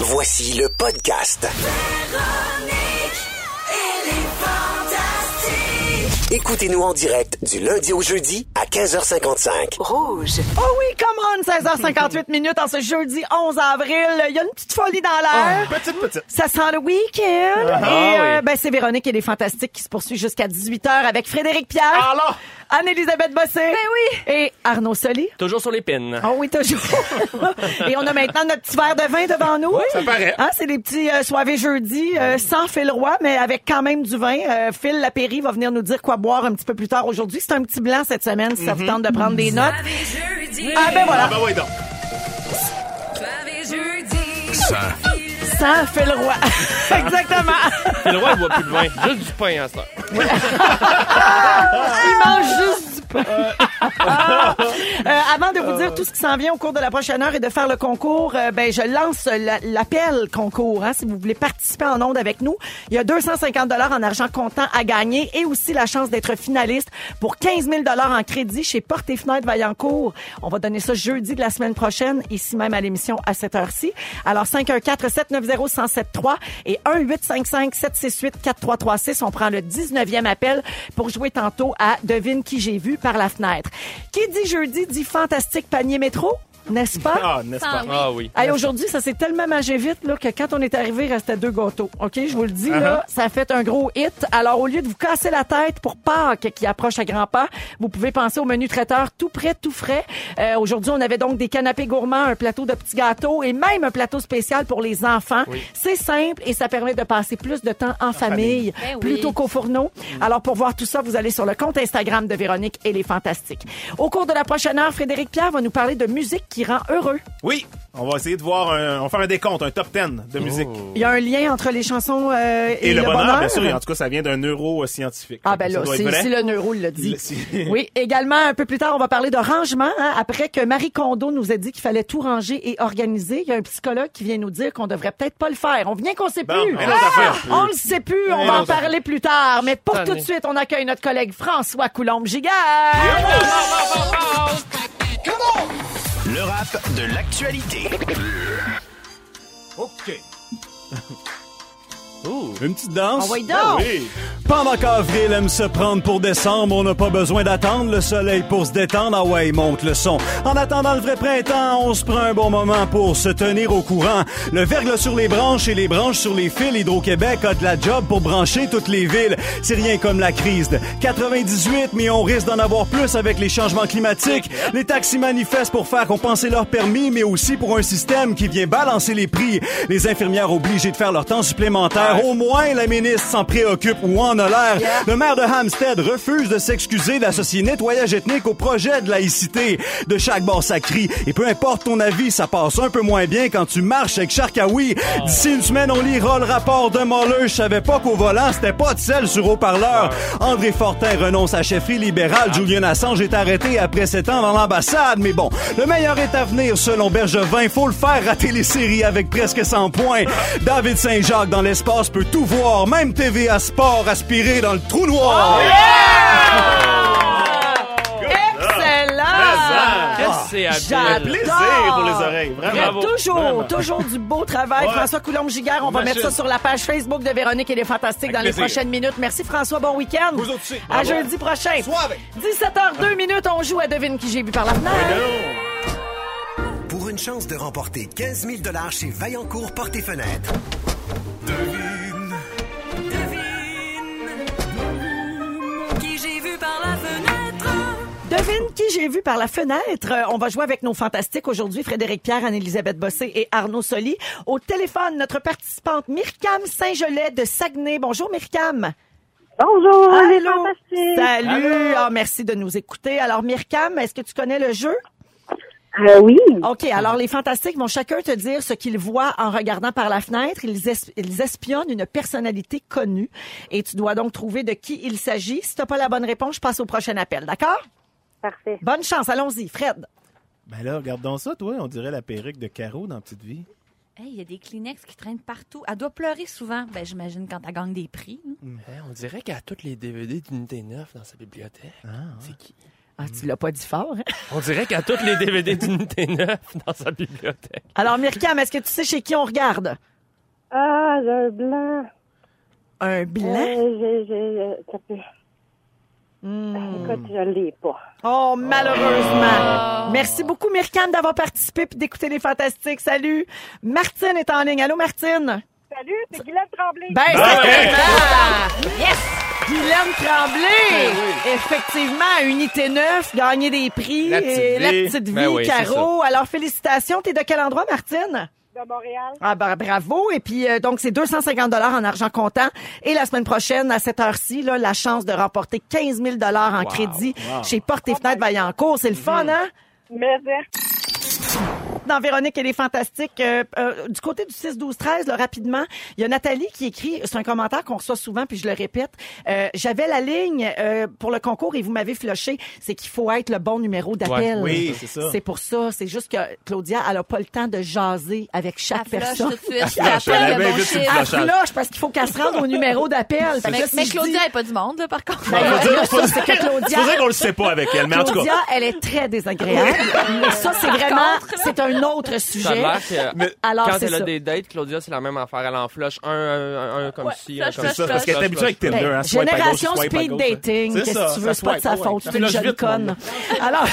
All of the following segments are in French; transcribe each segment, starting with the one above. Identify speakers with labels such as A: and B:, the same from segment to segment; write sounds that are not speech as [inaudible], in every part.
A: Voici le podcast. Écoutez-nous en direct du lundi au jeudi à 15h55.
B: Rouge.
C: Oh oui, come on, 16h58 [laughs] minutes en ce jeudi 11 avril. Il y a une petite folie dans l'air.
D: Petite, petite.
C: Ça sent le week-end.
D: Ah,
C: et euh,
D: oui.
C: ben, c'est Véronique et les Fantastiques qui se poursuit jusqu'à 18h avec Frédéric Pierre,
D: Alors,
C: Anne-Élisabeth Bossé
B: Ben oui.
C: et Arnaud Soli.
E: Toujours sur les pins.
C: Oh oui, toujours. [laughs] et on a maintenant notre petit verre de vin devant nous.
D: ça paraît.
C: Hein, c'est des petits euh, soirées jeudi euh, sans Phil Roy, mais avec quand même du vin. Euh, Phil Lapéry va venir nous dire quoi boire un petit peu plus tard aujourd'hui. C'est un petit blanc cette semaine, si ça vous tente de prendre des notes. Ah ben voilà,
D: ah ben oui, donc.
C: Phil Roy. [laughs] Exactement.
E: Et le roi, il boit plus de vin. Juste du pain à ça. [laughs]
C: Il mange juste du pain. Euh, avant de vous dire tout ce qui s'en vient au cours de la prochaine heure et de faire le concours, euh, ben je lance la- l'appel concours. Hein, si vous voulez participer en onde avec nous, il y a 250 dollars en argent comptant à gagner et aussi la chance d'être finaliste pour 15 000 dollars en crédit chez Porte et Fenêtres Vaillancourt. On va donner ça jeudi de la semaine prochaine, ici même à l'émission à cette heure-ci. Alors 514-790-1073 et 1-855-768-4336. On prend le 19e appel pour jouer tantôt à Devine qui j'ai vu par la fenêtre. Qui dit jeudi dit fantastique panier métro, n'est-ce pas?
D: Ah, n'est-ce pas?
E: Ah oui.
C: Hey, aujourd'hui, ça s'est tellement mangé vite là, que quand on est arrivé, il restait deux gâteaux. OK, je vous le dis, là, ça a fait un gros hit. Alors, au lieu de vous casser la tête pour Pâques qui approche à grands pas, vous pouvez penser au menu traiteur tout prêt, tout frais. Euh, aujourd'hui, on avait donc des canapés gourmands, un plateau de petits gâteaux et même un plateau spécial pour les enfants. C'est simple et ça permet de passer plus de temps en, famille,
B: Ben oui.
C: plutôt qu'au fourneau. Alors, pour voir tout ça, vous allez sur le compte Instagram de Véronique et les Fantastiques. Au cours de la prochaine heure, Frédéric Pierre va nous parler de musique qui rend heureux.
D: Oui, on va essayer de voir, un, on va faire un décompte, un top 10 de musique.
C: Il y a un lien entre les chansons euh, et,
D: Et, le, bonheur, bien sûr, et en tout cas, ça vient d'un neuroscientifique.
C: Ah ben là, c'est le neuro il l'a dit. [laughs] Oui, également un peu plus tard, on va parler de rangement hein, après que Marie Kondo nous a dit qu'il fallait tout ranger et organiser. Il y a un psychologue qui vient nous dire qu'on devrait peut-être pas le faire. On vient qu'on sait
D: Bon,
C: plus.
D: affaire.
C: On le sait plus, on va en parler plus tard. Mais pour tout de suite, on accueille notre collègue François Coulombe-Gigard.
A: Le rap de l'actualité.
D: OK.
E: Ouh.
F: Une petite danse?
C: On va y donc.
D: Oui.
F: Pendant qu'avril aime se prendre pour décembre, on n'a pas besoin d'attendre le soleil pour se détendre. Ah ouais, monte le son. En attendant le vrai printemps, on se prend un bon moment pour se tenir au courant. Le verglas sur les branches et les branches sur les fils. Hydro-Québec a de la job pour brancher toutes les villes. C'est rien comme la crise de 98, mais on risque d'en avoir plus avec les changements climatiques. Les taxis manifestent pour faire compenser leur permis, mais aussi pour un système qui vient balancer les prix. Les infirmières obligées de faire leur temps supplémentaire. Au moins, la ministre s'en préoccupe ou en a l'air. Le maire de Hampstead refuse de s'excuser d'associer nettoyage ethnique au projet de laïcité. De chaque bord, ça crie. Et peu importe ton avis, ça passe un peu moins bien quand tu marches avec Sharkawi. D'ici une semaine, on lira le rapport de Mueller. Je savais pas qu'au volant, c'était pas de sel sur haut-parleur. André Fortin renonce à chefferie libérale. Julian Assange est arrêté après sept ans dans l'ambassade. Mais bon, le meilleur est à venir selon Bergevin. Faut le faire rater les séries avec presque 100 points. [laughs] David Saint-Jacques dans l'espace peut tout voir. Même TVA Sport aspiré dans le trou noir.
C: Excellent.
E: Qu'est-ce que c'est
C: J'adore.
E: habile.
D: Plaisir pour les oreilles.
C: Il y a
D: Vraiment.
C: toujours,
D: Vraiment.
C: toujours du beau travail.
D: Ouais.
C: François Coulombe-Giguère, on va mettre ça sur la page Facebook de Véronique et les Fantastiques dans les prochaines minutes. Merci François, bon week-end.
D: Vous aussi.
C: À
D: Bravo.
C: jeudi prochain.
D: Soirée.
C: 17h02 minutes, on joue à Devine qui j'ai vu par la fenêtre.
A: Pour une chance de remporter 15 000 chez Vaillancourt Porte et Fenêtres. Devine.
C: Devine qui j'ai vu par la fenêtre? Euh, On va jouer avec nos fantastiques aujourd'hui, Frédéric Pierre, Anne-Élisabeth Bossé et Arnaud Soli. Au téléphone, notre participante Myriam Saint-Gelais de Saguenay. Bonjour Myriam.
G: Bonjour,
C: Allô? Salut. Ah, merci de nous écouter. Alors Myriam, est-ce que tu connais le jeu?
G: Euh, oui.
C: OK, alors les fantastiques vont chacun te dire ce qu'ils voient en regardant par la fenêtre. Ils, es- ils espionnent une personnalité connue et tu dois donc trouver de qui il s'agit. Si tu pas la bonne réponse, je passe au prochain appel, d'accord?
G: Parfait.
C: Bonne chance, allons-y. Fred.
D: Ben là, regarde donc ça, toi. On dirait la perruque de Caro dans Petite Vie.
B: Hey, il y a des Kleenex qui traînent partout. Elle doit pleurer souvent. Ben, j'imagine quand elle gagne des prix. hein.
E: Hein, on dirait qu'elle a tous les DVD d'unité 9 dans sa bibliothèque.
D: Ah,
E: C'est qui?
C: Ah, tu l'as pas dit fort. hein? [laughs]
E: On dirait qu'à tous les DVD d'unité 9 dans sa bibliothèque.
C: Alors, Myriam, est-ce que tu sais chez qui on regarde?
G: Ah, j'ai un blanc.
C: Un blanc?
G: Euh, j'ai, j'ai.
C: Hmm.
G: Écoute, je l'ai pas.
C: Oh, malheureusement. Merci beaucoup, Myriam, d'avoir participé et d'écouter les fantastiques. Salut. Martine est en ligne. Allô, Martine?
G: Salut, c'est Guylaine Tremblay.
C: Ben, certainement. Yes! Guylaine Tremblay! Effectivement, Unité 9, gagner des prix.
E: La petite
C: et la
E: vie.
C: petite vie,
E: Ben oui, c'est
C: Caro. Alors, félicitations. T'es de quel endroit, Martine?
G: De Montréal.
C: Ah ben bravo. Et puis euh, donc c'est 250 dollars en argent comptant. Et la semaine prochaine à cette heure-ci là la chance de remporter 15 000 dollars en crédit chez Porte et Fenêtres Vaillancourt. C'est le fun hein?
G: Mais, hein,
C: dans Véronique elle est fantastique Euh, euh, du côté du 6 12 13 là, rapidement il y a Nathalie qui écrit c'est un commentaire qu'on reçoit souvent puis je le répète Euh, j'avais la ligne euh, pour le concours et vous m'avez floché c'est qu'il faut être le bon numéro d'appel
D: Ouais, oui, c'est ça.
C: c'est pour ça c'est juste que Claudia elle a pas le temps de jaser avec chaque
B: Elle
C: personne
B: tout de suite. Elle le bon chiffre.
C: parce qu'il faut qu'elle se rende au numéro d'appel.
B: Mais, Claudia
C: dis-
B: n'est pas du monde, là, par contre.
C: Ben, c'est que Claudia,
D: qu'on le sait pas avec elle, mais en tout
C: Claudia,
D: cas.
C: elle est très désagréable. Mais ça, c'est vraiment, c'est un autre
E: Ça a
C: sujet.
E: l'air que
D: Mais-
C: Alors,
E: quand
C: c'est
E: elle a
C: ça.
E: des dates, Claudia, c'est la même affaire. Elle en flush un, un, un comme
B: Ouais,
E: ci,
B: flush,
E: un comme
D: ça, parce qu'elle est habituée avec
E: flush.
D: Tinder.
C: Ben,
D: hein, gauche,
C: génération speed
D: gauche, hein.
C: dating. Qu'est-ce
D: ça,
C: que tu veux?
D: ça
C: C'est pas de sa faute.
D: Ça
C: C'est une jeune conne. [laughs] Alors,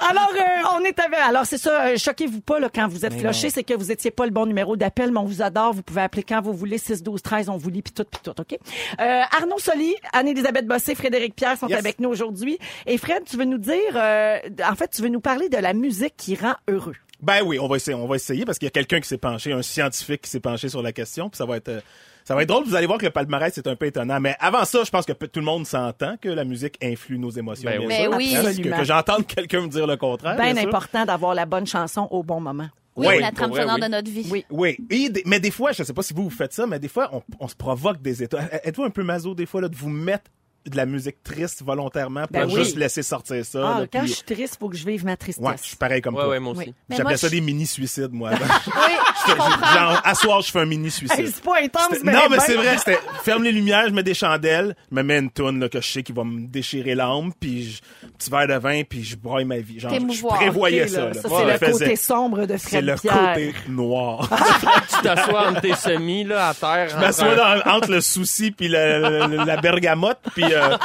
C: alors euh, on est avec. Alors c'est ça. euh, Choquez-vous pas là quand vous êtes flushé, c'est que vous étiez pas le bon numéro d'appel, mais on vous adore. Vous pouvez appeler quand vous voulez. 6 12 13, on vous lit puis tout puis tout. Ok? Euh, Arnaud Soli, Anne-Élisabeth Bossé, Frédéric Pierre sont
D: Yes.
C: avec nous aujourd'hui. Et Fred, tu veux nous dire, euh, en fait, tu veux nous parler de la musique qui rend heureux?
D: Ben oui, on va essayer, on va essayer parce qu'il y a quelqu'un qui s'est penché, un scientifique qui s'est penché sur la question, puis ça va être euh, ça va être drôle, vous allez voir que le palmarès c'est un peu étonnant, mais avant ça, je pense que tout le monde s'entend que la musique influe nos émotions.
E: Ben
D: bien
E: oui.
D: sûr.
B: Ben oui.
C: Absolument.
D: Que, que j'entende quelqu'un me dire le contraire.
C: Bien
D: bien
C: important d'avoir la bonne chanson au bon moment.
B: Oui,
D: Ouais,
B: la trame
E: vrai,
B: sonore
E: oui.
B: de notre vie.
C: Oui.
D: Oui, Et des- mais des fois, je sais pas si vous vous faites ça, mais des fois on, on se provoque des états. Êtes-vous un peu maso des fois là de vous mettre de la musique triste volontairement pour
C: Ben oui.
D: juste laisser sortir ça
C: Ah,
D: là,
C: quand
D: puis-
C: je suis triste, faut que je vive ma tristesse.
D: Ouais, je suis pareil comme
E: Ouais,
D: toi.
E: ouais, moi aussi.
C: Oui.
B: Mais
D: J'appelais ça
B: je-
D: des mini-suicides, moi. [laughs]
B: Oui, je.
D: Genre, à soir, je fais un mini-suicide.
C: Hey, c'est pas intense, mais
D: non, mais
C: ben-
D: c'est vrai, c'était ferme les lumières, je mets des chandelles, je me mets une toune là, que je sais qui va me déchirer l'âme, puis je, petit verre de vin, puis je broye ma vie. Genre, je prévoyais ça.
C: là, ça, c'est le
D: faisais.
C: côté sombre de
D: C'est
C: Fred
D: le
C: Pierre.
D: côté noir. [laughs] [laughs]
E: Tu t'assois entre tes semis, là, à terre.
D: je m'assois entre le souci puis la bergamote, puis euh,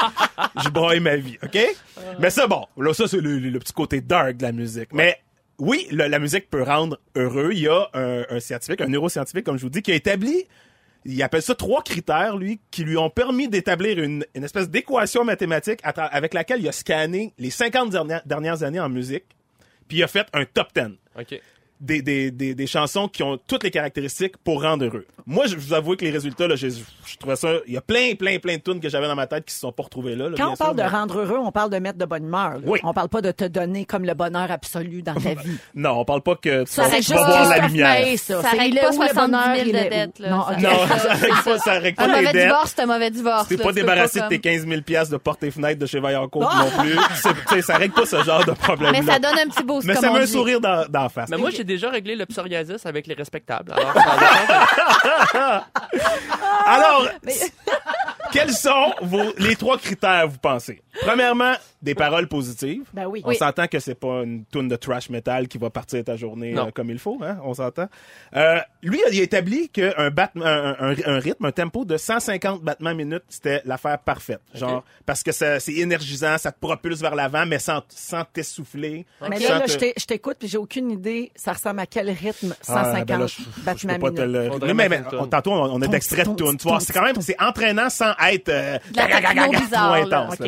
D: je broye ma vie, OK? Mais ça, bon, là, ça, c'est le, petit côté dark de la musique. Mais oui, la musique peut rendre heureux. Il y a un, scientifique, un neuroscientifique, comme je vous dis, qui a établi il appelle ça trois critères, lui, qui lui ont permis d'établir une, espèce d'équation mathématique avec laquelle il a scanné les 50 dernières, années en musique, puis il a fait un top 10
E: OK.
D: Des, des, des, des chansons qui ont toutes les caractéristiques pour rendre heureux. Moi, je vous avoue que les résultats, là, je, je trouvais ça... Il y a plein, plein, plein de tunes que j'avais dans ma tête qui se sont pas retrouvées là. là,
C: Quand on parle
D: sûr,
C: de
D: mais-
C: rendre heureux, on parle de mettre de bonne humeur. là.
D: Oui.
C: On parle pas de te donner comme le bonheur absolu dans ta [laughs] vie.
D: Non, on parle pas que tu
C: Ça
D: vas,
C: juste
D: voir la
C: Christophe
D: lumière.
C: Ça.
B: Règle pas
C: où le
B: 70 000
C: bonheur, il
B: de dettes, là.
C: Non,
B: Ça-
C: ok.
D: Non, [laughs] ça règle pas, ça règle
B: Un
D: pas tes
B: mauvais divorce, c'est un mauvais divorce.
D: T'es pas débarrassé de tes 15 000 piastres de porte et fenêtre de chez Vaillancourt non plus. Ça règle pas ce genre de problème [laughs]
B: Mais ça donne un petit boost,
D: Mais ça met un sourire dans, face.
E: Mais moi, j'ai déjà réglé le psoriasis avec les respectables. Alors, ça [laughs]
D: Alors, quels sont vos, les trois critères, vous pensez? Premièrement, des paroles positives.
C: Ben oui.
D: On
C: Oui.
D: s'entend que c'est pas une tune de trash metal qui va partir ta journée euh, comme il faut, hein? On s'entend. Euh, lui, il a établi qu'un bat, un, un, un rythme, un tempo de 150 battements minutes, c'était l'affaire parfaite. Genre, parce que ça- c'est énergisant, ça te propulse vers l'avant, mais sans, sans t'essouffler.
C: Mais là, là,
D: te-
C: je t'écoute puis j'ai aucune idée. Ça ressemble à quel rythme? 150
D: Ah, ben là, je- je
C: battements
D: peux pas te
C: minute.
D: le-
E: Faudrait
D: Mais, mais,
E: toune.
D: tantôt, on, on a
C: Ton,
D: d'extraits de. Tu vois,
C: ton,
D: c'est quand même, c'est entraînant sans être euh, trop intense, là.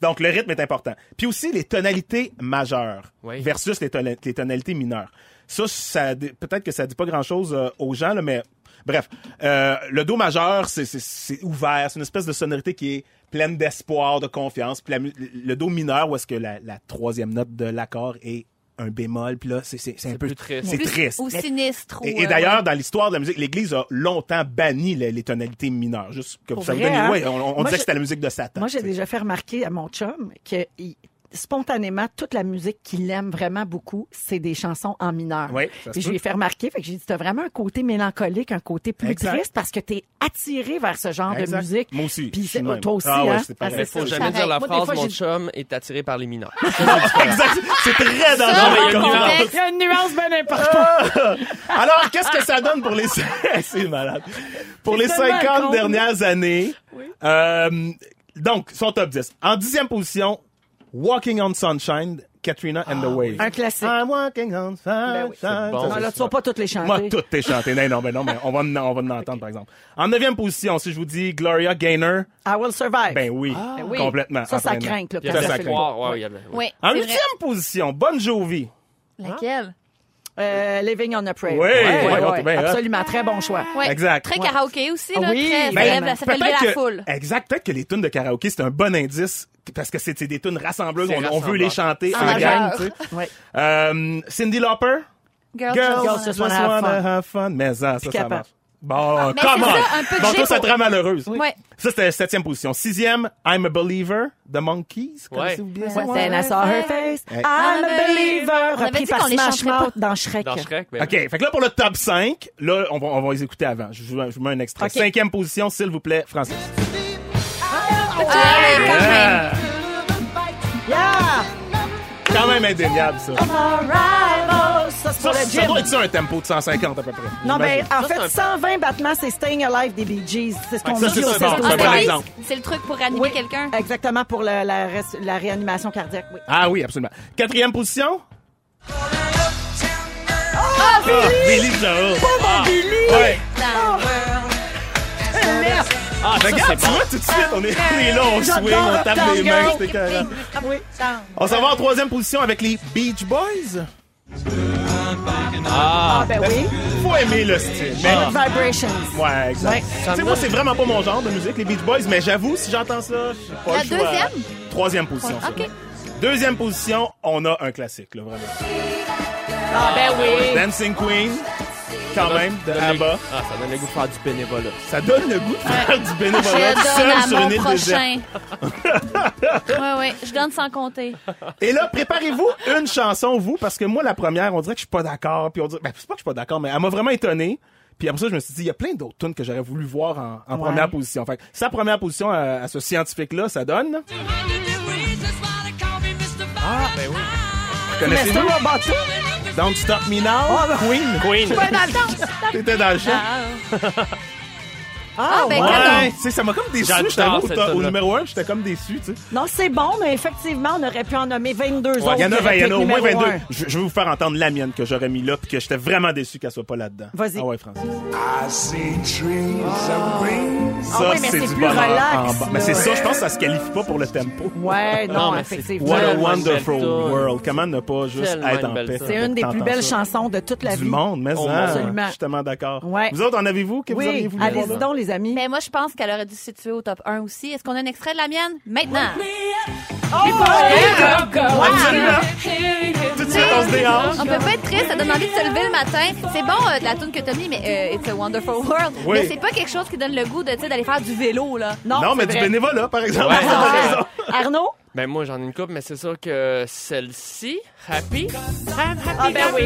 D: Donc, le rythme est important. Puis aussi, les tonalités majeures
E: Oui.
D: versus les, tona- les tonalités mineures. Ça, peut-être que ça dit pas grand-chose euh, aux gens, là, mais bref. Euh, le do majeur, c'est- ouvert. C'est une espèce de sonorité qui est pleine d'espoir, de confiance. Puis la mu- le do mineur, où est-ce que la, la troisième note de l'accord est un bémol, puis là, c'est c'est- c'est un peu...
E: triste.
D: C'est triste.
B: Ou sinistre.
D: Et, et d'ailleurs,
B: ouais.
D: dans l'histoire de la musique, l'Église a longtemps banni les, les tonalités mineures. Juste que
C: Pour
D: ça vous donne
C: hein?
D: ouais, on, on
C: Moi,
D: disait que c'était la musique de Satan.
C: Moi, j'ai déjà fait remarquer à mon chum que il- spontanément, toute la musique qu'il aime vraiment beaucoup, c'est des chansons en mineur.
D: Oui, ça se
C: Puis je
D: peut.
C: lui ai fait remarquer, fait que j'ai dit, t'as vraiment un côté mélancolique, un côté plus
D: Exact.
C: triste parce que t'es attiré vers ce genre
D: Exact.
C: de musique.
D: Moi aussi,
C: Puis
D: je suis
C: c'est-
D: de même.
C: toi aussi,
D: Ah ouais,
C: hein?
D: c'est pareil.
C: Ah,
E: faut
C: c'est-
E: jamais
B: pareil.
E: dire la
C: Moi, des
E: phrase
C: fois,
E: mon
C: j'ai-
E: chum est attiré par les mineurs. [laughs]
D: exact. C'est très
B: Ça, dans le contexte,
C: Il y a une nuance bien importante.
D: Alors, qu'est-ce que ça donne pour les... [laughs] c'est malade. Pour les
C: tellement
D: 50
C: con.
D: dernières années, euh, donc, son top 10. En dixième position, Walking on Sunshine, Katrina and the Waves.
C: Un classique.
D: I'm walking on sunshine.
C: Ben oui.
E: Bon.
C: Non, là, tu vas pas toutes les chanter.
D: Moi, toutes tes chanté. Non, non, ben non, mais on va, en- on va en entendre, par exemple. En neuvième position, si je vous dis Gloria Gaynor,
C: I will survive.
D: ben oui,
C: Ben oui.
D: complètement.
C: Ça, ça craint, là,
D: Ça, ça craint.
E: Ouais, il y a de-
B: Oui,
D: En huitième position, Bon Jovi.
B: Laquelle?
C: Euh, Living on a Prayer.
D: Oui,
C: Ouais,
D: ouais,
C: ouais,
D: bien hot.
C: Absolument, très bon choix.
B: Ouais.
D: Exact.
B: Très
D: Ouais.
B: karaoké aussi,
C: Ah
B: là.
C: oui,
B: très,
C: ben,
B: ça fait lever la foule.
D: Exact. Peut-être que les tunes de karaoké, c'est un bon indice parce que c'est c'est des tunes rassembleuses. On, on veut les chanter
B: En
D: gang,
B: majeur.
D: tu sais.
C: Ouais.
D: Euh, Cindy Lauper?
B: Girls,
D: Girls,
C: Girls
D: just
C: wanna have
D: wanna
C: fun.
D: have fun. Mais ça, ça, ça marche. Bon,
B: Mais
D: come
B: c'est
D: on.
B: ça, un peu de
D: bon, toi, ça te rend malheureuse.
B: Ouais.
D: Ça, c'était septième position. Sixième, I'm a Believer, The Monkeys. Connaissez-vous bien?
C: Ouais, Then I saw her face.
D: Hey.
C: I'm a believer.
B: On avait
C: Repris
B: dit
C: par
B: qu'on les
C: Smash Mouth dans Shrek.
E: Dans Shrek, ben
D: OK, fait que là, pour le top 5, là, on va, on va les écouter avant. Je vous, je vous mets un extrait. Cinquième position, s'il vous plaît, Francis.
B: Ah, ouais, quand même.
C: Yeah!
D: Quand même indéniable, ça.
C: Ça, c'est
D: Ça,
C: pour le
D: ça
C: gym.
D: doit être ça, un tempo de 150 à peu près.
C: Non, mais
D: J'imagine.
C: en fait, 120 battements, c'est Staying Alive des Bee Gees. C'est ce qu'on
D: ça,
C: dit
D: c'est
C: au
D: ça, bon, c'est un bon
C: Street.
D: exemple.
B: C'est le truc pour animer
C: Oui.
B: quelqu'un?
C: Exactement, pour la, res- la réanimation cardiaque, oui.
D: Ah oui, absolument. Quatrième position?
B: Ah,
D: Billy Joel. Ah, ouais.
E: Ah, ça,
D: Regarde,
E: c'est
D: tu vois, tout de suite, on est, on est là, on swing, on tape des mains, c'était carré. On s'en va en troisième position avec les Beach Boys.
C: Ah, ben oui.
D: Faut aimer le style. Mais,
C: Good Vibrations.
D: ouais, exact. Tu sais, moi, c'est vraiment pas mon genre de musique, les Beach Boys, mais j'avoue, si j'entends ça, j'ai pas
B: La deuxième?
D: Troisième position. ça.
B: OK.
D: Deuxième position, on a un classique, là, vraiment.
C: Ah, ben oui.
D: Dancing Queen, quand même, de ABBA.
E: Ah, ça donne le goût de faire du bénévolat.
D: Ça donne le goût de faire du
B: Je
D: bénévolat
B: donne
D: seul
B: à
D: sur
B: mon
D: une île déserte.
B: prochain. [laughs] ouais, ouais. Je donne sans compter.
D: Et là, préparez-vous une chanson, vous, parce que moi, la première, on dirait que je suis pas d'accord. Puis on dirait, ben, c'est pas que je suis pas d'accord, mais elle m'a vraiment étonné. Puis après ça, je me suis dit, il y a plein d'autres tunes que j'aurais voulu voir en, en
C: Ouais.
D: première position. Fait que sa première position à, à ce scientifique-là, ça donne.
E: Ah, ben oui.
D: Connaissez-vous? Don't Stop Me Now, Queen.
E: Queen.
C: Ouais, dans le temps.
D: T'étais dans le champ. [laughs]
B: Ah, ben,
D: Ouais,
B: cadeau.
D: tu sais, ça m'a comme déçu.
E: J'adore
D: J'étais au,
E: cette
D: numéro 1, j'étais comme déçu, tu sais.
C: Non, c'est bon, mais effectivement, on aurait pu en nommer 22 autres.
D: Il y en a,
C: qui
D: 20,
C: auraient
D: il y en
C: pu
D: a
C: être
D: au moins
C: numéro
D: 22.
C: un.
D: Je, je vais vous faire entendre la mienne que j'aurais mis là, puis que j'étais vraiment déçu qu'elle soit pas là-dedans.
C: Vas-y.
D: Ah ouais, Francis.
A: I see trees of green.
D: Ça,
C: Ah oui, mais c'est
D: du
C: plus
D: bonheur
C: relax,
D: en bas. Mais c'est ça, je pense que ça se qualifie pas pour le tempo.
C: Ouais, [laughs] non,
E: Non, mais c'est-
C: effectivement.
D: What a
E: Tellement
D: wonderful
E: belle
D: world. Comment ne pas juste
E: Tellement
D: être
E: une
D: en
E: belle
D: paix?
C: C'est une des
D: T'entends
C: plus belles
D: ça?
C: chansons de toute la
D: du
C: vie.
D: monde, mais hein.
C: Absolument.
D: je suis tellement d'accord.
C: Ouais.
D: Vous autres, en avez-vous? Que vous auriez
C: Oui,
D: voulu
C: allez-y
D: voir? là?
C: donc, les amis.
B: Mais moi, je pense qu'elle aurait dû se situer au top 1 aussi. Est-ce qu'on a un extrait de la mienne? Maintenant.
D: Absolument. Tout de suite, on se déhanche.
B: On peut pas être triste, ça donne envie de se lever le matin. C'est bon, euh, de la tune que t'as mis, mais euh, It's a Wonderful World.
D: Oui.
B: Mais c'est pas quelque chose qui donne le goût de, tu sais, d'aller faire du vélo, là.
C: Non,
D: Non, mais du bénévolat, par exemple.
E: Ouais.
C: Arnaud?
E: Ben moi j'en ai une coupe, mais c'est sûr que celle-ci, Happy.
C: Ah, ben oui.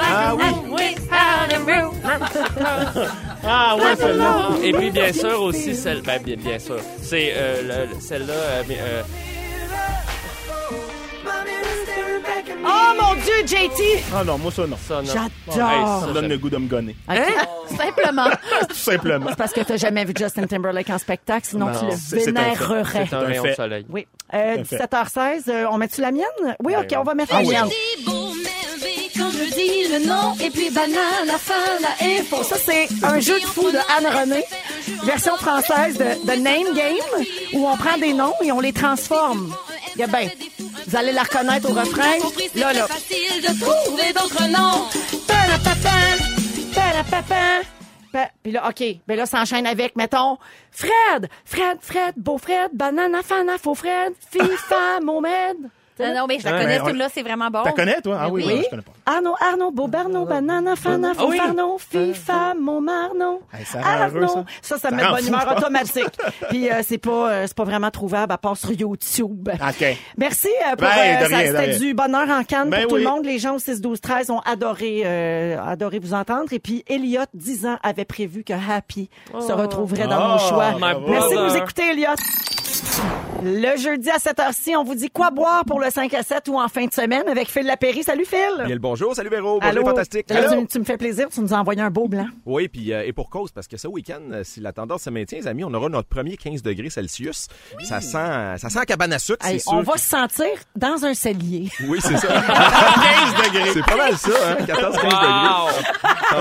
D: Ah oui. [laughs] Ah ouais, celle-là.
E: Et puis bien sûr aussi celle, ben bien, bien sûr, c'est euh, le- le- celle-là. euh,
C: Oh mon Dieu, JT!
D: Ah non, moi ça non.
E: ça, non.
C: J'adore.
E: Hey,
D: Ça donne le goût de me gonner. [laughs]
B: Simplement.
D: Tout simplement.
C: Parce que t'as jamais vu Justin Timberlake en spectacle, sinon
D: Non,
C: tu le
D: c'est- c'est un fait.
C: vénérerais.
E: C'est un
D: un
E: rayon
D: fait.
E: de soleil.
C: Oui. Euh,
D: Tout à fait.
C: 17h16, euh, on met-tu la mienne? Oui, OK, on va mettre
D: Ah
C: la
D: oui.
C: mienne.
B: Quand je dis le nom, et puis banane, la fin, la
C: Info. Ça, c'est un jeu de fou de Anne René, version française de, de Name Game, où on prend des noms et on les transforme. Il y a ben, vous allez la reconnaître au refrain? Là, là.
B: facile de trouver d'autres noms.
C: Parapapa, parapapa. Pa- Puis là, OK, ben là, ça enchaîne avec, mettons, Fred, Fred, Fred, beau Fred, banana, fana, faux Fred, FIFA, [laughs] Mohamed. Tu
B: Ah non, mais je la connais,
D: mais on-
B: cette là c'est vraiment bon.
D: T'as connais, toi? Ah oui,
B: oui.
D: non, je connais pas.
C: Arnaud, Arnaud, Beaubarnaud, Banana, Fana,
E: Ah oui.
C: Fanfarno, FIFA, Montmarnon. Arnaud.
D: ça.
C: Ça, ça me
D: Ça
C: met bonne humeur automatique. [laughs] Puis euh, c'est pas, euh, c'est pas vraiment trouvable à part sur YouTube.
D: OK.
C: Merci euh, pour
D: Ben,
C: euh, c'était du bonheur en canne
D: Ben
C: pour tout le monde. Les gens au 6 12 13 ont adoré euh, adoré vous entendre et puis Elliot 10 ans avait prévu que Happy se retrouverait dans
D: Oh,
C: nos choix. Merci de nous écouter Elliot. Le jeudi à cette heure-ci, on vous dit quoi boire pour le 5 à 7 ou en fin de semaine avec Phil Lapéry. Salut Phil.
H: Bien le bonjour, salut Véro, bonjour
C: Allô?
H: les fantastiques.
C: Là, tu, tu me fais plaisir, tu nous as envoyé un beau blanc.
H: Oui, puis euh, et pour cause, parce que ce week-end, euh, si la tendance se maintient, les amis, on aura notre premier 15 degrés Celsius. Ça sent, ça sent cabane à sucre,
C: Hey,
H: c'est sûr.
C: on va se sentir dans un cellier.
H: Oui, c'est ça. [laughs]
D: 15 degrés.
H: c'est pas mal ça, hein? [laughs] 14-15 degrés.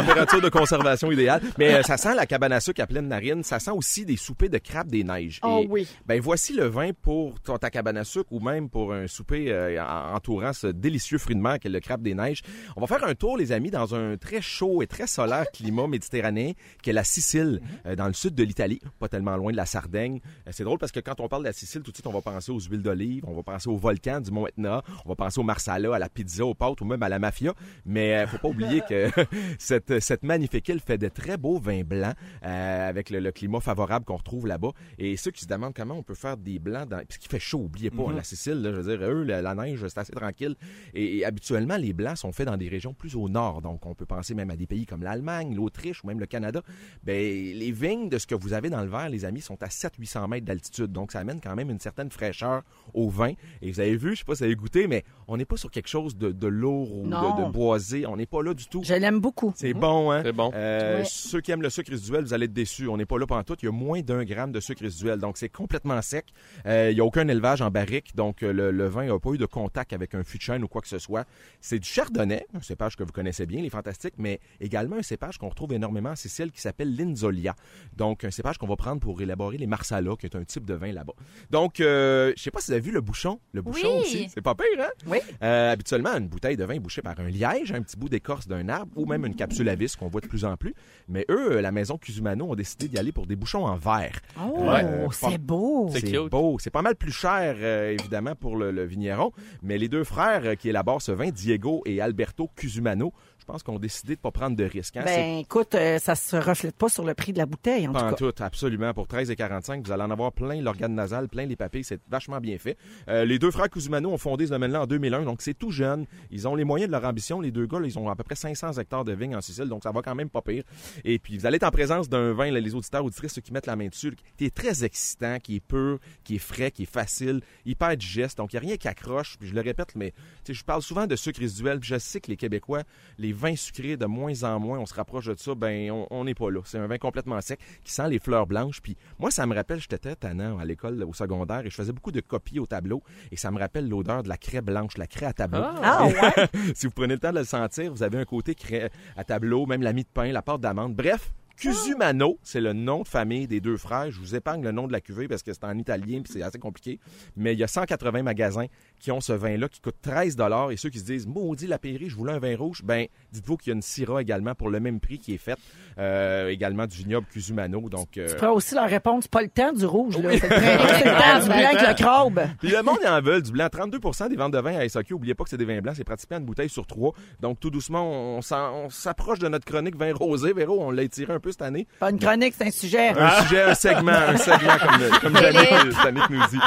H: Température de conservation idéale. Mais euh, ça sent la cabane à sucre à pleine narine. Ça sent aussi des soupers de crabe des neiges.
C: Oh
H: Et,
C: oui.
H: Ben voici le vin pour ton- ta cabane à sucre ou même pour un souper euh, en- entourant ce délicieux fruit de mer qu'est le crabe des neiges. On va faire un tour, les amis, dans un très chaud et très solaire [laughs] climat méditerranéen qu'est la Sicile, euh, dans le sud de l'Italie, pas tellement loin de la Sardaigne. Euh, c'est drôle parce que quand on parle de la Sicile, tout de suite, on va penser aux huiles d'olive, on va penser au volcan du Mont Etna, on va penser au marsala, à la pizza, aux pâtes ou même à la mafia. Mais euh, faut pas oublier que [laughs] cette, cette magnifique île fait de très beaux vins blancs euh, avec le, le climat favorable qu'on retrouve là-bas. Et ceux qui se demandent comment on peut faire des blancs, dans... parce qu'il fait chaud, oubliez pas, hein, la Sicile, là, je veux dire, eux, la, la neige, c'est assez tranquille. Et, et habituellement, les blancs sont faits dans des régions plus au nord. Donc, on peut penser même à des pays comme l'Allemagne, l'Autriche ou même le Canada. Ben, les vignes de ce que vous avez dans le verre, les amis, sont à 700-800 mètres d'altitude. Donc, ça amène quand même une certaine fraîcheur au vin. Et vous avez vu, je sais pas si vous avez goûté, mais on n'est pas sur quelque chose de, de lourd ou de, de boisé. On n'est pas là du tout.
C: Je l'aime beaucoup.
H: C'est bon, hein?
E: C'est bon.
H: Euh,
C: Ouais.
H: Ceux qui aiment le sucre résiduel, vous allez être déçus. On n'est pas là pendant tout. Il y a moins d'un gramme de sucre résiduel. Donc, c'est complètement sec. Euh, il n'y a aucun élevage en barrique. Donc, euh, le, le vin n'a pas eu de contact avec un fût de chêne ou quoi que ce soit. C'est du chardonnay, un cépage que vous connaissez bien, les fantastiques, mais également un cépage qu'on retrouve énormément en Sicile qui s'appelle l'Inzolia. Donc, un cépage qu'on va prendre pour élaborer les marsala, qui est un type de vin là-bas. Donc, euh, je sais pas si vous avez vu le bouchon. Le bouchon
B: Oui.
H: aussi. C'est pas pire, hein?
C: Oui.
H: Euh, habituellement, une bouteille de vin est bouchée par un liège, un petit bout d'écorce d'un arbre ou même une capsule vis qu'on voit de plus en plus. Mais eux, euh, la maison Cusumano ont décidé d'y aller pour des bouchons en verre.
C: Oh,
H: Euh,
C: c'est
H: pas-
C: beau.
E: C'est
H: beau. C'est pas mal plus cher, euh, évidemment, pour le, le vigneron. Mais les deux frères qui élaborent ce vin, Diego et Alberto Cusumano, pense qu'on a décidé de pas prendre de risques. hein?
C: Ben, écoute, euh, ça se reflète pas sur le prix de la bouteille, en tout
H: pas en
C: cas.
H: tout, absolument. Pour 13 et 45, vous allez en avoir plein l'organe nasal, plein les papilles. C'est vachement bien fait. Euh, les deux frères Cusumano ont fondé ce domaine-là en 2001, donc c'est tout jeune. Ils ont les moyens de leur ambition. Les deux gars, là, ils ont à peu près 500 hectares de vignes en Sicile, donc ça va quand même pas pire. Et puis, vous allez être en présence d'un vin, là, les auditeurs, auditrices, ceux qui mettent la main dessus, qui est très excitant, qui est pur, qui est frais, qui est facile, hyper digeste. Donc, il n'y a rien qui accroche. Puis, je le répète, mais je parle souvent de sucre résiduel. Puis, je sais que les Québécois, les vins sucrés, de moins en moins, on se rapproche de ça, ben, on- n'est pas là. C'est un vin complètement sec qui sent les fleurs blanches. Puis, moi, ça me rappelle, j'étais tannant à l'école, au secondaire, et je faisais beaucoup de copies au tableau. Et ça me rappelle l'odeur de la craie blanche, la craie à tableau.
C: Ah, ouais. [laughs]
H: si vous prenez le temps de le sentir, vous avez un côté craie à tableau, même la mie de pain, la pâte d'amande. Bref, Cusumano, c'est le nom de famille des deux frères. Je vous épargne le nom de la cuvée parce que c'est en italien puis c'est assez compliqué. Mais il y a 180 magasins qui ont ce vin-là qui coûte 13 Et ceux qui se disent, maudit la pairie, je voulais un vin rouge, ben, dites-vous qu'il y a une Syrah également pour le même prix qui est faite, euh, également du vignoble Cusumano. Donc, euh,
C: Tu pourras aussi leur répondre, c'est pas le temps du rouge, là. C'est le printemps, c'est le temps du blanc avec le [laughs] crabe.
H: Puis le monde en veulent du blanc. 32% des ventes de vin à SAQ. Oubliez pas que c'est des vins blancs. C'est pratiquement une bouteille sur trois. Donc, tout doucement, on, s'approche de notre chronique vin rosé. Véro, on l'a étiré un peu cette année.
C: Pas une chronique, c'est un sujet.
H: Un sujet, un segment, un segment comme, le- comme. Jannick, nous dit.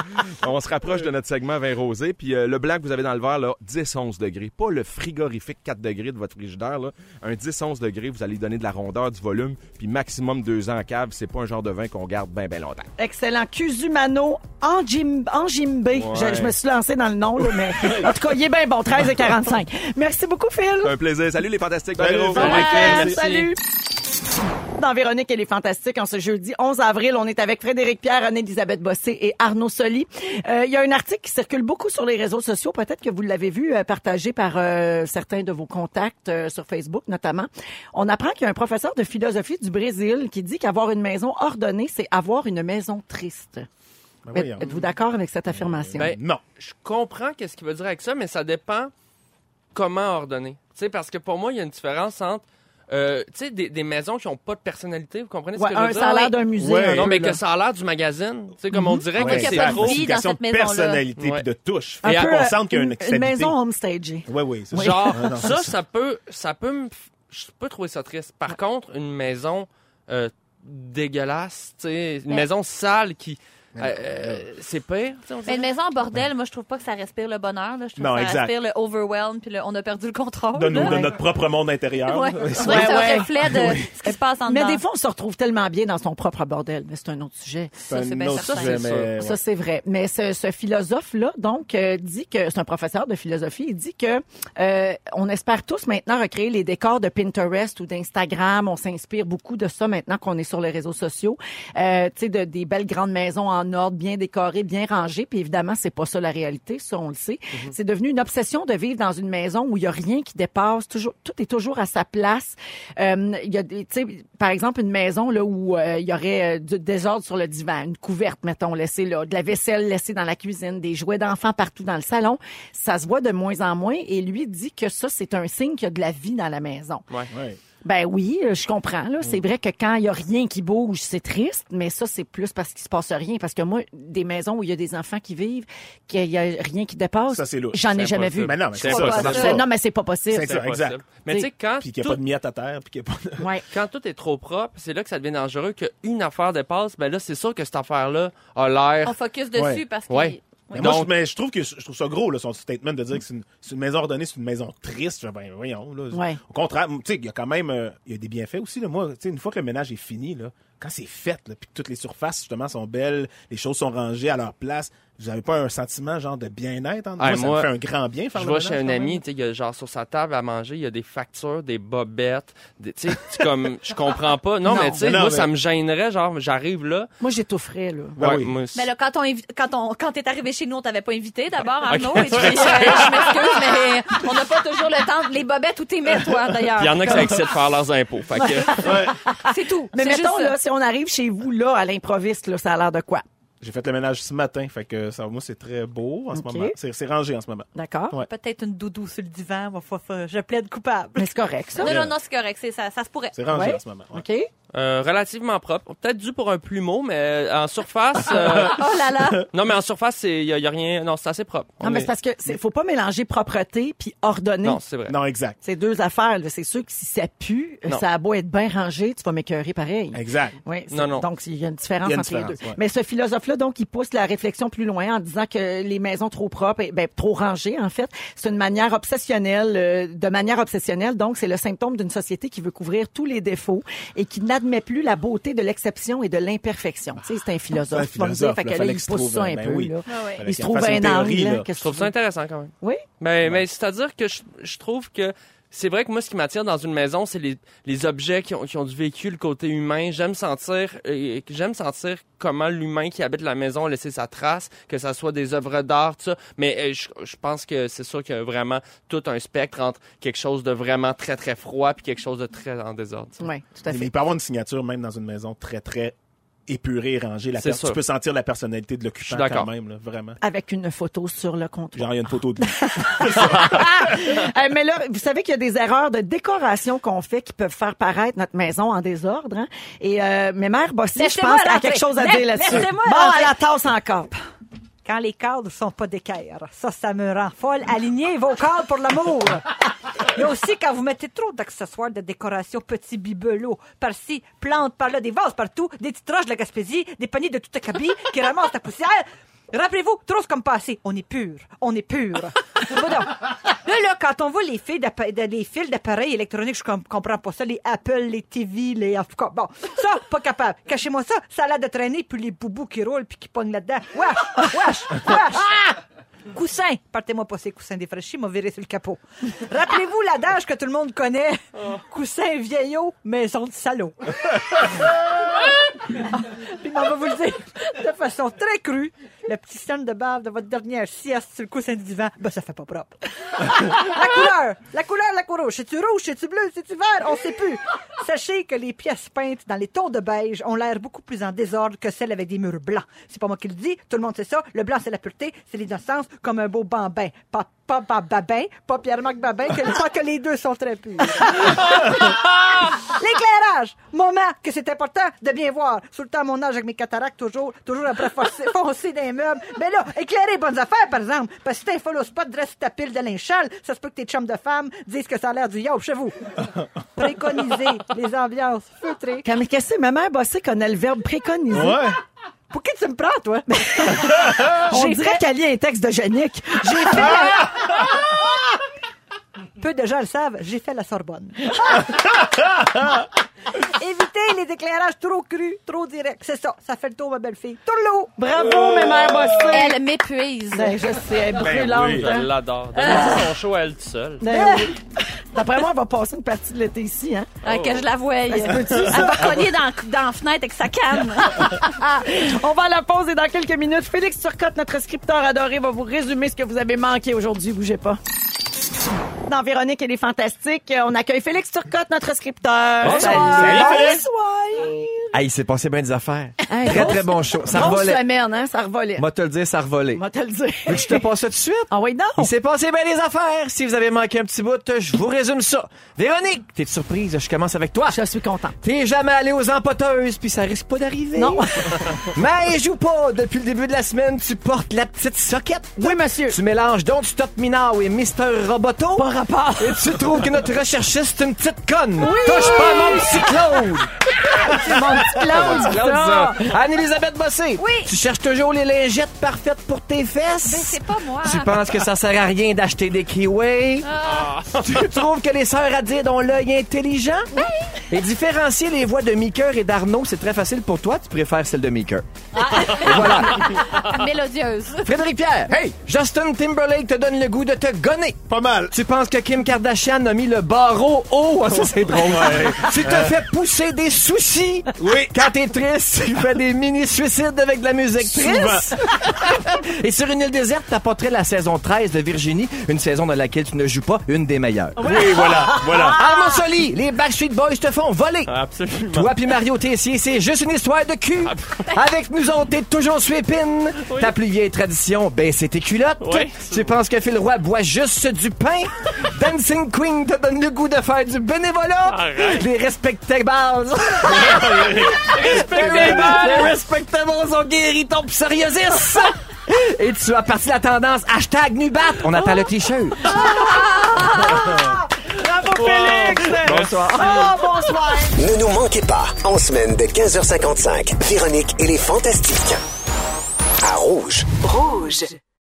H: On se rapproche de notre segment vin rosé. Puis euh, le blanc que vous avez dans le verre, là, 10-11 degrés. Pas le frigorifique 4 degrés de votre frigidaire. Là. Un 10-11 degrés, vous allez donner de la rondeur, du volume. Puis maximum deux ans en cave. C'est pas un genre de vin qu'on garde bien, bien longtemps.
C: Excellent. Cusumano Anjim, Anjimbe. Je, je me suis lancé dans le nom, là, mais en tout cas, il est bien bon, 13 et 45. Merci beaucoup, Phil.
H: Un plaisir. Salut les fantastiques.
D: Salut. Merci.
C: Salut. Dans Véronique, elle est fantastique. En ce jeudi 11 avril, on est avec Frédéric Pierre, Anne-Elisabeth Bossé et Arnaud Soli. Euh, Il y a un article qui circule beaucoup sur les réseaux sociaux. Peut-être que vous l'avez vu euh, partagé par euh, certains de vos contacts euh, sur Facebook, notamment. On apprend qu'il y a un professeur de philosophie du Brésil qui dit qu'avoir une maison ordonnée, c'est avoir une maison triste.
D: Ben.
C: Êtes-vous d'accord avec cette affirmation?
E: Ben,
D: Non.
E: je comprends qu'est-ce qu'il veut dire avec ça, mais ça dépend comment ordonner. Tu sais, parce que pour moi, il y a une différence entre euh, tu sais, des, des maisons qui ont pas de personnalité, vous comprenez ce
C: Ouais,
E: que je veux
C: un
E: dire?
C: salaire d'un musée.
D: Ouais.
C: un
E: Non, mais
C: là.
E: que ça a l'air du magazine. Tu sais, comme on dirait
B: Ouais,
E: que
B: a
E: c'est
B: pas de
E: trop...
B: vie dans
D: Question
B: cette
D: de personnalité puis de touche.
C: Un
D: Fait
C: peu,
D: qu'on
C: euh,
D: sente qu'il y a une
C: une, maison homestagée.
D: Oui, oui, c'est ça.
E: Genre,
D: Non, non,
E: ça,
D: c'est
E: ça peut, ça peut me, je peux trouver ça triste. Par contre, une maison euh, dégueulasse, tu sais, une
B: Mais-
E: maison sale qui, euh, euh, c'est pire.
B: Mais une maison en bordel, moi, je trouve pas que ça respire le bonheur. Là. Je trouve
D: Non,
B: que ça
D: exact.
B: respire le overwhelm, puis le on a perdu le contrôle.
D: de, notre propre monde intérieur.
B: Ouais. que c'est
C: Ouais,
B: un reflet de ce qui se passe en
C: Mais
B: dedans.
C: des fois, on se retrouve tellement bien dans son propre bordel. Mais c'est un autre sujet.
B: Ça, c'est
D: un
B: bien
D: autre
B: certain.
D: sujet,
E: Ça,
D: mais,
E: c'est
D: ouais.
C: Ça, c'est vrai. Mais ce, ce philosophe-là, donc, euh, dit que c'est un professeur de philosophie. Il dit que euh, on espère tous maintenant recréer les décors de Pinterest ou d'Instagram. On s'inspire beaucoup de ça maintenant qu'on est sur les réseaux sociaux. Euh, tu sais, de, des belles grandes maisons en ordre, bien décorées, bien rangées. Puis évidemment, c'est pas ça la réalité. Ça, on le sait. C'est devenu une obsession de vivre dans une maison où il y a rien qui dépasse. Toujours, tout est toujours à sa place. Euh, il y a des, tu sais, par exemple, une maison là où euh, il y aurait euh, du désordre sur le divan, une couverte, mettons, laissée là, de la vaisselle laissée dans la cuisine, des jouets d'enfants partout dans le salon. Ça se voit de moins en moins. Et lui dit que ça, c'est un signe qu'il y a de la vie dans la maison.
D: Ouais.
C: Ben oui, euh, je comprends. Là, c'est vrai que quand il y a rien qui bouge, c'est triste, mais ça c'est plus parce qu'il se passe rien. Parce que moi, des maisons où il y a des enfants qui vivent, qu'il y a rien qui dépasse,
D: Ça, c'est louche.
C: j'en ai jamais vu.
D: Mais non, mais c'est
E: C'est
D: ça,
E: pas
D: ça
B: ça.
D: pas.
C: Non, mais c'est pas possible.
D: C'est
E: C'est
D: ça, exact.
E: Mais tu sais, quand
D: Puis qu'il n'y a
E: tout-
D: pas de miettes à terre, puis qu'il n'y a pas de...
C: Ouais.
E: quand tout est trop propre, c'est là que ça devient dangereux, qu'une affaire dépasse, ben là, c'est sûr que cette affaire-là a l'air...
B: On focus dessus
D: Ouais.
B: parce que...
E: Ouais.
D: Mais moi, je, mais je trouve que je trouve ça gros, là, son statement de dire que c'est une, c'est une maison ordonnée, c'est une maison triste. Ben, voyons, là.
C: Ouais.
D: Au contraire, tu sais, il y a quand même, euh, il y a des bienfaits aussi, là. Moi, tu sais, une fois que le ménage est fini, là, quand c'est fait, là, puis que toutes les surfaces, justement, sont belles, les choses sont rangées à leur place, vous avez pas un sentiment, genre, de bien-être en
E: Ah,
D: moi, ça
E: moi,
D: me fait un grand bien faire
E: Je vois chez un ami, tu sais, il y a genre sur sa table à manger, il y a des factures, des bobettes, des- tu sais, comme, [laughs] je comprends pas. Non,
C: Non.
E: mais tu sais, moi,
D: mais-
E: ça me gênerait, genre, j'arrive là.
C: Moi, j'étoufferais, là.
D: Ben
E: ouais,
D: oui.
E: moi aussi.
B: Mais là, quand on invi- quand on quand t'es arrivé chez nous, on t'avait pas invité d'abord, Arnaud.
E: Ok.
B: Et puis, [laughs] euh, je m'excuse, mais on n'a pas toujours le temps. Les bobettes, où t'es mets, toi, d'ailleurs.
E: Puis il y en a qui ça excite de faire leurs impôts. Fait que, [laughs]
B: C'est tout.
C: Mais mettons,
B: juste ça.
C: là, si on arrive chez vous, là, à l'improviste, là, ça a l'air de quoi?
D: J'ai fait le ménage ce matin, fait que ça, moi, c'est très beau en ce moment. C'est c'est rangé en ce moment.
C: D'accord?
D: Ouais.
B: Peut-être une doudou sur le divan. va Je plaide coupable.
C: Mais c'est correct, ça.
B: Non, non, non, c'est correct. c'est Ça, ça se pourrait.
D: C'est rangé
C: Ouais.
D: en ce moment. ouais.
C: OK?
E: Euh, relativement propre. Peut-être dû pour un plumeau, mais euh, en surface, euh, [laughs]
B: Oh là là.
E: non, mais en surface, il y, a y a rien, non, c'est assez propre.
C: Non,
E: On
C: mais
E: est-
C: c'est parce que c'est faut pas mélanger propreté puis ordonner.
E: Non, c'est vrai.
D: Non, exact.
C: C'est deux affaires. là. C'est sûr que si ça pue,
E: Non.
C: ça a beau être bien rangé, tu vas m'écœurer pareil.
D: Exact.
C: Oui, c'est-
E: Non, non.
C: Donc, il y a une différence
D: a une
C: entre les deux.
D: ouais.
C: Mais ce philosophe-là, donc, il pousse la réflexion plus loin en disant que les maisons trop propres, et- ben, trop rangées, en fait, c'est une manière obsessionnelle, euh, de manière obsessionnelle. Donc, c'est le symptôme d'une société qui veut couvrir tous les défauts et qui n'admet plus la beauté de l'exception et de l'imperfection. Tu sais, c'est un philosophe.
D: Un philosophe,
C: fait que là, il
D: se
C: pousse ça
D: un- ben
C: peu,
D: oui.
C: là.
B: Ah ouais.
C: Il se trouve un angle.
E: Je trouve ça intéressant quand même.
C: Oui?
E: Ben, mais c'est-à-dire que je, je trouve que c'est vrai que moi, ce qui m'attire dans une maison, c'est les, les objets qui ont, qui ont du vécu, le côté humain. J'aime sentir, euh, j'aime sentir comment l'humain qui habite la maison a laissé sa trace, que ça soit des œuvres d'art, tout ça. Mais euh, je, je pense que c'est sûr qu'il y a vraiment tout un spectre entre quelque chose de vraiment très, très froid puis quelque chose de très en désordre.
C: Oui, tout à
D: Mais
C: fait.
D: il peut y avoir une signature même dans une maison très, très épurée et rangée. La per- tu peux sentir la personnalité de l'occupant quand même, là, vraiment.
C: Avec une photo sur le comptoir.
D: Genre, il y a une photo de [laughs] lui. [laughs]
C: Euh, mais là, vous savez qu'il y a des erreurs de décoration qu'on fait qui peuvent faire paraître notre maison en désordre. Hein? Et euh, mes mères Bossy, je pense, a quelque chose à dire là-dessus. Bon, à la tasse encore.
I: Quand les cadres sont pas d'équerre, ça, ça me rend folle. Alignez vos cadres pour l'amour. [laughs] A aussi quand vous mettez trop d'accessoires de décoration, petits bibelots, par-ci, plantes par-là, des vases partout, des petites de la Gaspésie, des paniers de toute acabit qui ramassent la poussière. Rappelez-vous, trop comme passé. On est pur. On est pur. Là, quand on voit les fils d'appareils électroniques, je com- comprends pas ça. Les Apple, les TV, les... En bon. Ça, pas capable. Cachez-moi ça. Ça a l'air de traîner, puis les boubous qui roulent, puis qui pognent là-dedans. Wesh! Wesh! Wesh! Coussin. Partez-moi pas ces coussins défraîchis, m'a viré sur le capot. Rappelez-vous l'adage que tout le monde connaît. Coussin vieillot, maison de salaud. Puis on va vous le dire de façon très crue. Le petit stand de bave de votre dernière sieste sur le coussin du divan, ben ça fait pas propre. [laughs] la couleur, la couleur la cour rouge, c'est-tu rouge, c'est-tu bleu, c'est-tu vert, on sait plus. Sachez que les pièces peintes dans les tons de beige ont l'air beaucoup plus en désordre que celles avec des murs blancs. C'est pas moi qui le dis, tout le monde sait ça. Le blanc, c'est la pureté, c'est l'innocence, comme un beau bambin. Pas, pas, pas Babin, pas Pierre-Marc Babin, que, pas que les deux sont très purs. [laughs] L'éclairage! Moment que c'est important de bien voir. Sous le temps, à mon âge, avec mes cataractes, toujours, toujours après [laughs] foncer dans les meubles. Ben là, éclairer les bonnes affaires, par exemple. Parce que si t'es un follow spot, dresse ta pile de linchal, ça se peut que tes chums de femmes disent que ça a l'air du yaourt chez vous. [laughs] Préconiser les ambiances feutrées.
C: Quand mais qu'est-ce que ma mère bossée connaît le verbe préconiser?
D: Ouais.
I: Pour qui tu me prends, toi? [laughs]
C: On
I: J'ai
C: dirait
I: fait-
C: qu'elle lit un texte de Yannick.
I: J'ai fait... [laughs] Peu de gens le savent, j'ai fait la Sorbonne. [laughs] Évitez les éclairages trop crus, trop directs. C'est ça, ça fait le tour, ma belle fille. Tourlou!
C: Bravo, mes mères bossées.
B: Elle m'épuise.
C: Ben, je sais, elle est brûlante.
D: oui.
E: Je
C: hein.
E: l'adore. Donne-lui son show à elle toute seule.
C: Ben oui. D'après moi, elle va passer une partie de l'été ici, hein?
B: Ah, que je la voie.
C: Ben,
B: Elle va cogner dans, dans la fenêtre avec sa canne. [laughs]
C: On va à la pause et dans quelques minutes, Félix Turcotte, notre scripteur adoré, va vous résumer ce que vous avez manqué aujourd'hui. Bougez pas. Dans Véronique, elle est fantastique. On accueille Félix Turcotte, notre scripteur.
D: Bonsoir.
C: Salut.
D: Félix.
C: Bonsoir.
J: Hey, il s'est passé bien des affaires.
C: Hey,
J: très, très bon show. Ça revolait.
C: semaine, hein? Ça revolait.
J: Moi, te le dire, ça revolait.
C: Moi, te le dire.
J: Que je te passe ça tout de suite?
C: Ah oui, non.
J: Il s'est passé bien des affaires. Si vous avez manqué un petit bout, je vous résume ça. Véronique, t'es surprise? Je commence avec toi.
C: Je suis content.
J: T'es jamais allé aux empoteuses, puis ça risque pas d'arriver.
C: Non. [laughs]
J: Mais joue pas. Depuis le début de la semaine, tu portes la petite soquette.
C: Oui, monsieur.
J: Tu mélanges Don't Stop Me Now et Mr. Roboto.
C: Pas rapport.
J: Et tu trouves que notre recherchiste est une petite conne. Touche pas à mon petit Claude.
C: C'est mon petit Claude,
J: Claude,
C: ça.
J: ça. Anne-Elisabeth Bossé.
B: Oui.
J: Tu cherches toujours les lingettes parfaites pour tes fesses?
B: Ben, c'est pas moi.
J: Tu penses que ça sert à rien d'acheter des kiwis? Tu trouves que les sœurs Hadid ont l'œil intelligent? Et différencier les voix de Meeker et d'Arnaud, c'est très facile pour toi. Tu préfères celle de Meeker. Et voilà.
B: Mélodieuse.
J: Frédéric Pierre, hey! Justin Timberlake te donne le goût de te gonner.
D: Pas mal.
J: Tu penses que Kim Kardashian a mis le barreau haut? Ah, ça, c'est drôle. Tu te fais pousser des soucis.
D: Oui.
J: Quand t'es triste, tu fais des mini-suicides avec de la musique triste. Et sur une île déserte, t'apporterais la saison 13 de Virginie, une saison dans laquelle tu ne joues pas une des meilleures.
D: Oui, voilà, voilà.
J: Armand Soli, les Backstreet Boys te font voler.
E: Absolument.
J: Toi puis Mario Tessier, c'est juste une histoire de cul. Avec nous autres, t'es toujours sur épine. Ta plus vieille tradition, ben c'est tes culottes.
E: Oui.
J: Tu penses que Phil Roy boit juste du pain? Dancing Queen te donne le goût de faire du bénévolat.
E: Arrête.
J: Les respectables.
E: Respectables. [laughs]
J: Les respectables ont guéri ton psoriasis. Et tu as parti la tendance hashtag Nubat. On attend le t-shirt.
C: Bravo, Félix.
J: Bonsoir.
C: Oh, bonsoir.
A: Ne nous manquez pas, en semaine de 15h55, Véronique et les Fantastiques. À Rouge.
K: Rouge.